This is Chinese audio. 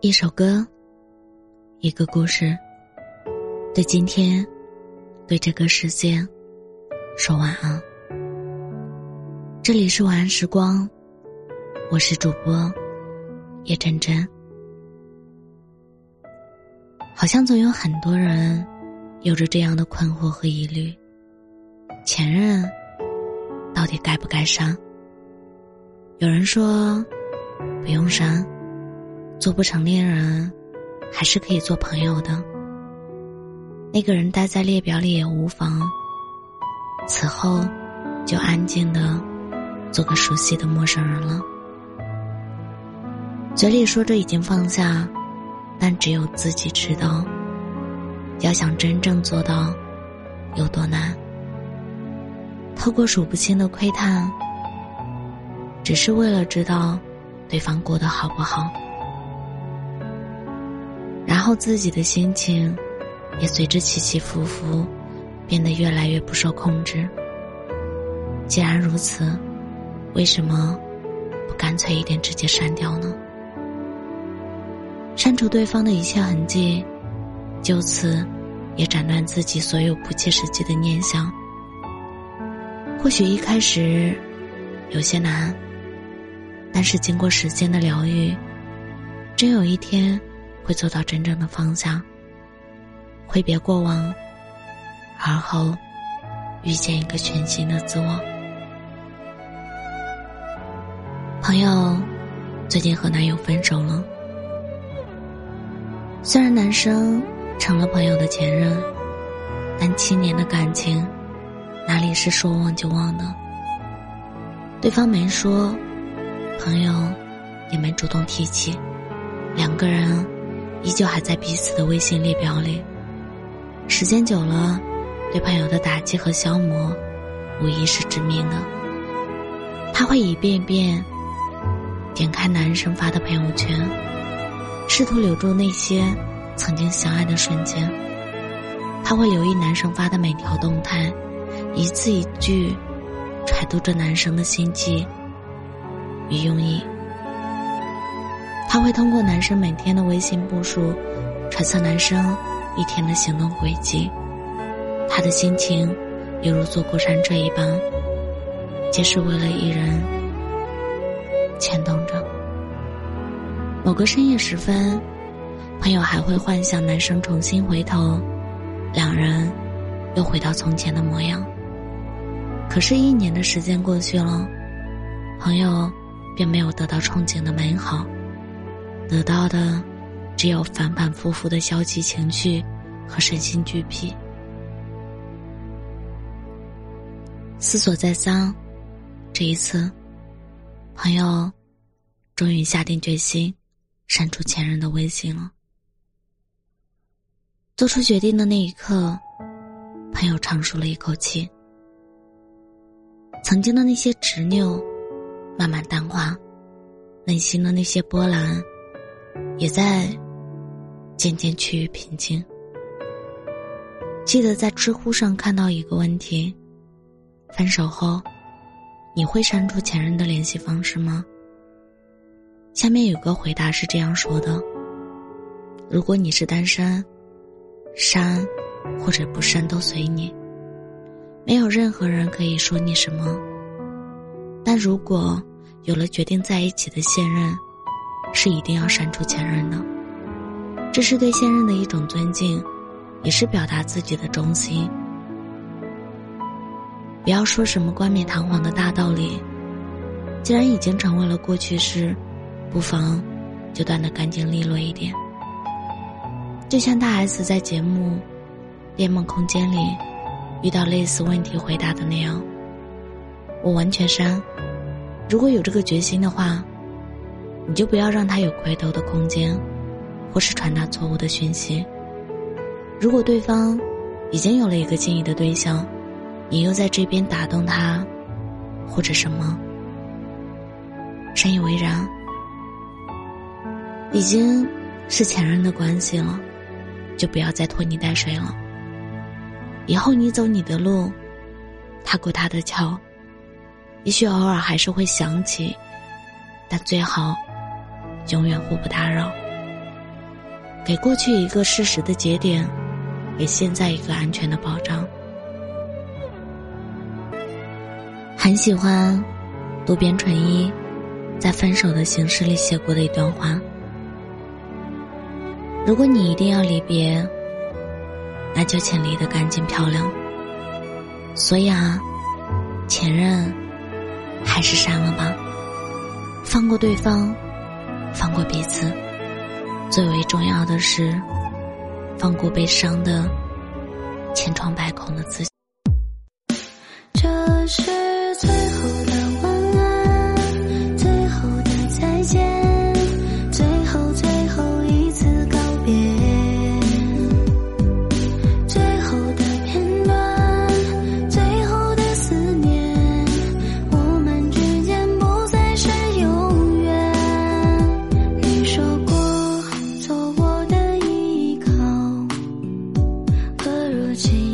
一首歌，一个故事，对今天，对这个世界，说晚安。这里是晚安时光，我是主播叶真真。好像总有很多人有着这样的困惑和疑虑：前任到底该不该删？有人说不用删。做不成恋人，还是可以做朋友的。那个人待在列表里也无妨。此后，就安静的做个熟悉的陌生人了。嘴里说着已经放下，但只有自己知道。要想真正做到，有多难？透过数不清的窥探，只是为了知道对方过得好不好。然后自己的心情，也随之起起伏伏，变得越来越不受控制。既然如此，为什么不干脆一点直接删掉呢？删除对方的一切痕迹，就此也斩断自己所有不切实际的念想。或许一开始有些难，但是经过时间的疗愈，真有一天。会走到真正的方向，挥别过往，而后遇见一个全新的自我。朋友最近和男友分手了，虽然男生成了朋友的前任，但七年的感情哪里是说忘就忘的？对方没说，朋友也没主动提起，两个人。依旧还在彼此的微信列表里。时间久了，对朋友的打击和消磨，无疑是致命的。他会一遍遍点开男生发的朋友圈，试图留住那些曾经相爱的瞬间。他会留意男生发的每条动态，一字一句揣度着男生的心机与用意。她会通过男生每天的微信步数，揣测男生一天的行动轨迹。他的心情，犹如坐过山车一般，皆是为了一人牵动着。某个深夜时分，朋友还会幻想男生重新回头，两人又回到从前的模样。可是，一年的时间过去了，朋友便没有得到憧憬的美好。得到的，只有反反复复的消极情绪和身心俱疲。思索再三，这一次，朋友终于下定决心删除前任的微信了。做出决定的那一刻，朋友长舒了一口气。曾经的那些执拗，慢慢淡化，内心的那些波澜。也在渐渐趋于平静。记得在知乎上看到一个问题：分手后，你会删除前任的联系方式吗？下面有个回答是这样说的：如果你是单身，删或者不删都随你，没有任何人可以说你什么。但如果有了决定在一起的现任，是一定要删除前任的，这是对现任的一种尊敬，也是表达自己的忠心。不要说什么冠冕堂皇的大道理，既然已经成为了过去式，不妨就断得干净利落一点。就像大 S 在节目《恋梦空间》里遇到类似问题回答的那样：“我完全删，如果有这个决心的话。”你就不要让他有回头的空间，或是传达错误的讯息。如果对方已经有了一个心仪的对象，你又在这边打动他，或者什么，深以为然，已经是前任的关系了，就不要再拖泥带水了。以后你走你的路，他过他的桥，也许偶尔还是会想起，但最好。永远互不打扰。给过去一个事实的节点，给现在一个安全的保障。很喜欢渡边淳一在《分手的形式》里写过的一段话：如果你一定要离别，那就请离得干净漂亮。所以啊，前任还是删了吧，放过对方，放过彼此，最为重要的是放过悲伤的千疮百孔的自己。这是。起